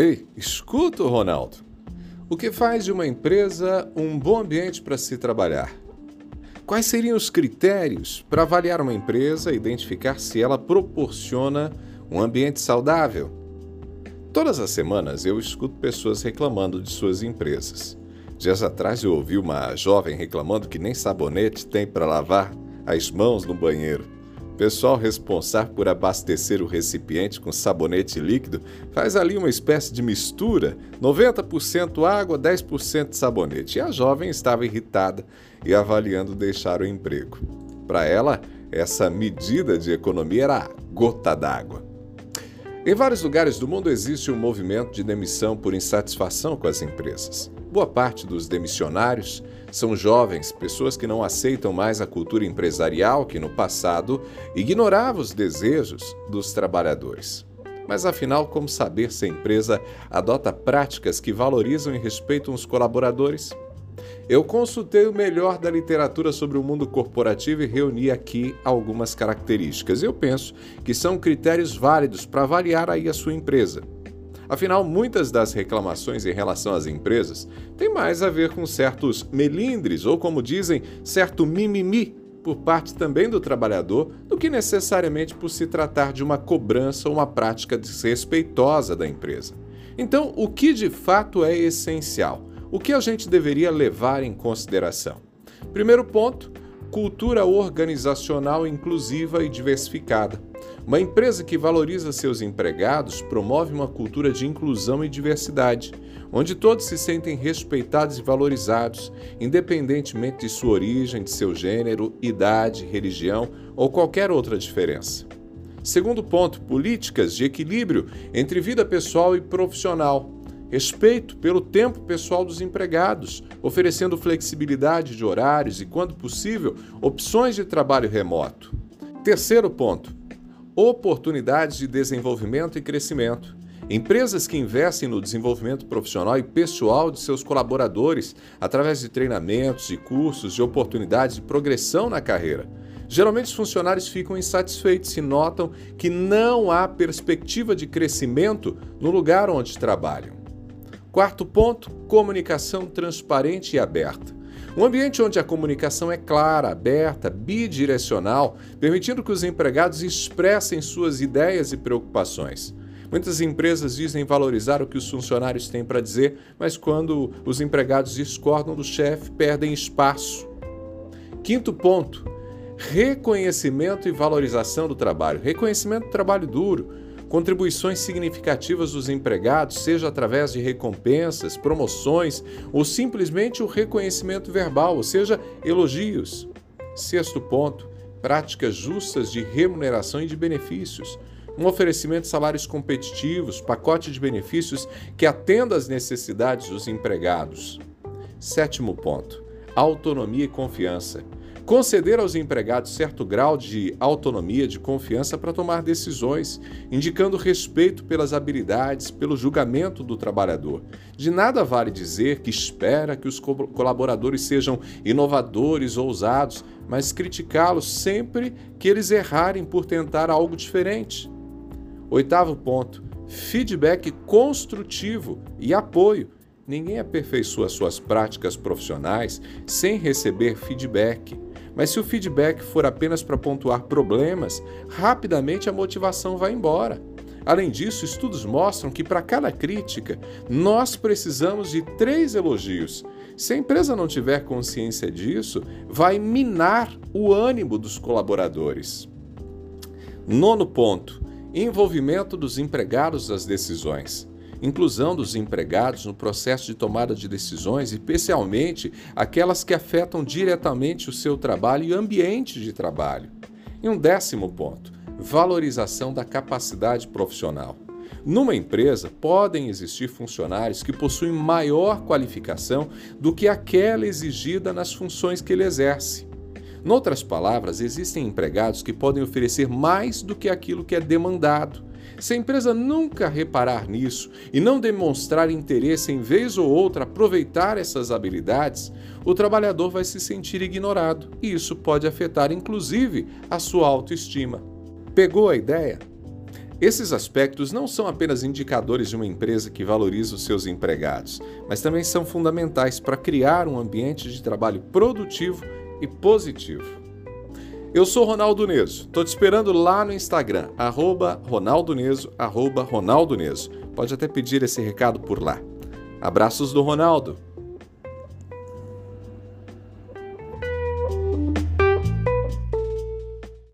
Ei, escuta, Ronaldo. O que faz de uma empresa um bom ambiente para se trabalhar? Quais seriam os critérios para avaliar uma empresa e identificar se ela proporciona um ambiente saudável? Todas as semanas eu escuto pessoas reclamando de suas empresas. Dias atrás eu ouvi uma jovem reclamando que nem sabonete tem para lavar as mãos no banheiro pessoal responsável por abastecer o recipiente com sabonete líquido faz ali uma espécie de mistura, 90% água, 10% sabonete. E a jovem estava irritada e avaliando deixar o emprego. Para ela, essa medida de economia era a gota d'água. Em vários lugares do mundo existe um movimento de demissão por insatisfação com as empresas. Boa parte dos demissionários são jovens, pessoas que não aceitam mais a cultura empresarial que no passado ignorava os desejos dos trabalhadores. Mas afinal, como saber se a empresa adota práticas que valorizam e respeitam os colaboradores? Eu consultei o melhor da literatura sobre o mundo corporativo e reuni aqui algumas características. Eu penso que são critérios válidos para avaliar aí a sua empresa. Afinal, muitas das reclamações em relação às empresas têm mais a ver com certos melindres ou, como dizem, certo mimimi por parte também do trabalhador do que necessariamente por se tratar de uma cobrança ou uma prática desrespeitosa da empresa. Então, o que de fato é essencial? O que a gente deveria levar em consideração? Primeiro ponto, cultura organizacional inclusiva e diversificada. Uma empresa que valoriza seus empregados promove uma cultura de inclusão e diversidade, onde todos se sentem respeitados e valorizados, independentemente de sua origem, de seu gênero, idade, religião ou qualquer outra diferença. Segundo ponto, políticas de equilíbrio entre vida pessoal e profissional. Respeito pelo tempo pessoal dos empregados, oferecendo flexibilidade de horários e, quando possível, opções de trabalho remoto. Terceiro ponto: oportunidades de desenvolvimento e crescimento. Empresas que investem no desenvolvimento profissional e pessoal de seus colaboradores através de treinamentos e cursos de oportunidades de progressão na carreira. Geralmente os funcionários ficam insatisfeitos e notam que não há perspectiva de crescimento no lugar onde trabalham. Quarto ponto: comunicação transparente e aberta. Um ambiente onde a comunicação é clara, aberta, bidirecional, permitindo que os empregados expressem suas ideias e preocupações. Muitas empresas dizem valorizar o que os funcionários têm para dizer, mas quando os empregados discordam do chefe, perdem espaço. Quinto ponto: reconhecimento e valorização do trabalho. Reconhecimento do trabalho duro contribuições significativas dos empregados, seja através de recompensas, promoções ou simplesmente o reconhecimento verbal, ou seja, elogios. Sexto ponto: práticas justas de remuneração e de benefícios. Um oferecimento de salários competitivos, pacote de benefícios que atenda às necessidades dos empregados. Sétimo ponto: autonomia e confiança conceder aos empregados certo grau de autonomia, de confiança para tomar decisões, indicando respeito pelas habilidades, pelo julgamento do trabalhador. De nada vale dizer que espera que os colaboradores sejam inovadores, ousados, mas criticá-los sempre que eles errarem por tentar algo diferente. Oitavo ponto: feedback construtivo e apoio. Ninguém aperfeiçoa suas práticas profissionais sem receber feedback. Mas se o feedback for apenas para pontuar problemas, rapidamente a motivação vai embora. Além disso, estudos mostram que para cada crítica, nós precisamos de três elogios. Se a empresa não tiver consciência disso, vai minar o ânimo dos colaboradores. Nono ponto: envolvimento dos empregados das decisões inclusão dos empregados no processo de tomada de decisões, especialmente aquelas que afetam diretamente o seu trabalho e ambiente de trabalho. E um décimo ponto: valorização da capacidade profissional. Numa empresa, podem existir funcionários que possuem maior qualificação do que aquela exigida nas funções que ele exerce. Noutras palavras, existem empregados que podem oferecer mais do que aquilo que é demandado. Se a empresa nunca reparar nisso e não demonstrar interesse em vez ou outra aproveitar essas habilidades, o trabalhador vai se sentir ignorado e isso pode afetar inclusive a sua autoestima. Pegou a ideia? Esses aspectos não são apenas indicadores de uma empresa que valoriza os seus empregados, mas também são fundamentais para criar um ambiente de trabalho produtivo e positivo. Eu sou Ronaldo Neso, estou te esperando lá no Instagram, arroba Ronaldo Neso, arroba Ronaldo Neso. Pode até pedir esse recado por lá. Abraços do Ronaldo.